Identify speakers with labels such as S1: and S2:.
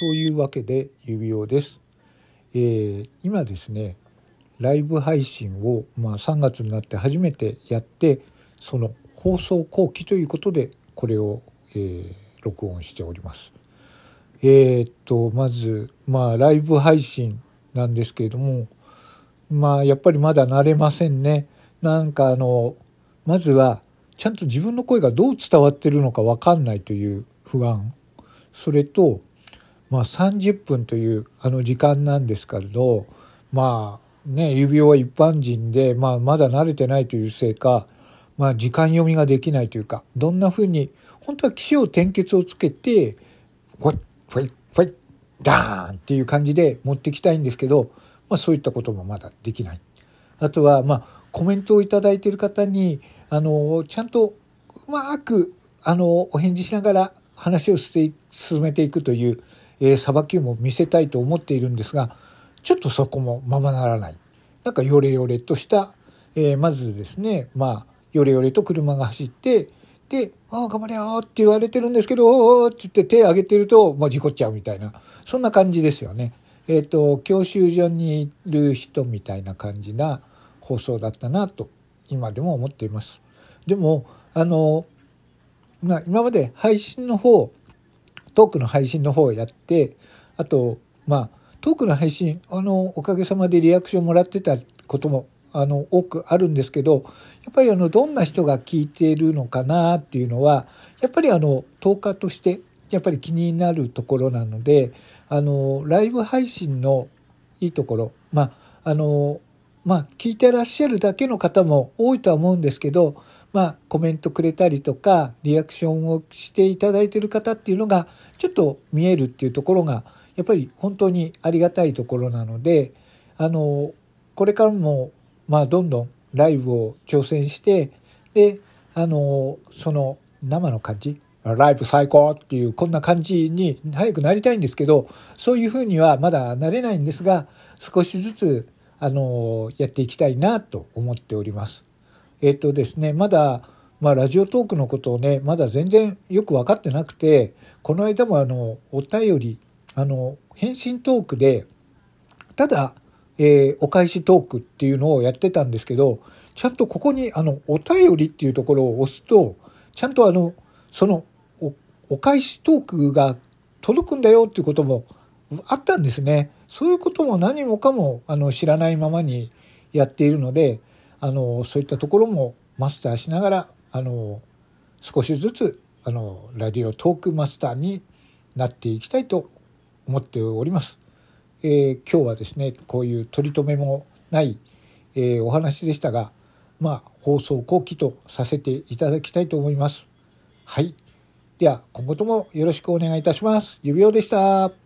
S1: というわけで指輪です、えー、今ですねライブ配信を、まあ、3月になって初めてやってその放送後期ということでこれを、えー、録音しております。えー、っとまずまあライブ配信なんですけれどもまあやっぱりまだ慣れませんね。なんかあのまずはちゃんと自分の声がどう伝わってるのか分かんないという不安それとまあ、30分というあの時間なんですけれどまあね指輪は一般人で、まあ、まだ慣れてないというせいか、まあ、時間読みができないというかどんなふうに本当は起承転結をつけてファイファイファイダーンっていう感じで持ってきたいんですけど、まあ、そういったこともまだできない。あとは、まあ、コメントを頂いている方にあのちゃんとうまくあのお返事しながら話をして進めていくというえー、裁きも見せたいと思っているんですが、ちょっとそこもままならない。なんかヨレヨレとした、えー、まずですね、まあ、ヨレヨレと車が走って、で、ああ、頑張れよって言われてるんですけど、おーって言って手挙げてると、もう事故っちゃうみたいな、そんな感じですよね。えっ、ー、と、教習所にいる人みたいな感じな放送だったなと、今でも思っています。でも、あの、まあ、今まで配信の方、トークの配信の方をやってあとまあトークの配信あのおかげさまでリアクションもらってたこともあの多くあるんですけどやっぱりあのどんな人が聞いているのかなっていうのはやっぱりあの10日としてやっぱり気になるところなのであのライブ配信のいいところまああのまあ聞いてらっしゃるだけの方も多いとは思うんですけどまあ、コメントくれたりとかリアクションをしていただいている方っていうのがちょっと見えるっていうところがやっぱり本当にありがたいところなのであのこれからもまあどんどんライブを挑戦してであのその生の感じライブ最高っていうこんな感じに早くなりたいんですけどそういうふうにはまだなれないんですが少しずつあのやっていきたいなと思っております。えっ、とですね、まだ、まあ、ラジオトークのことをね、まだ全然よく分かってなくて、この間もあの、お便り、あの、返信トークで、ただ、えー、お返しトークっていうのをやってたんですけど、ちゃんとここにあの、お便りっていうところを押すと、ちゃんとあの、そのお、お返しトークが届くんだよっていうこともあったんですね。そういうことも何もかもあの知らないままにやっているので、あのそういったところもマスターしながらあの少しずつあのラディオトークマスターになっていきたいと思っております。えー、今日はですねこういう取り留めもない、えー、お話でしたがまあ放送後期とさせていただきたいと思います。はい。では今後ともよろしくお願いいたします。指輪でした。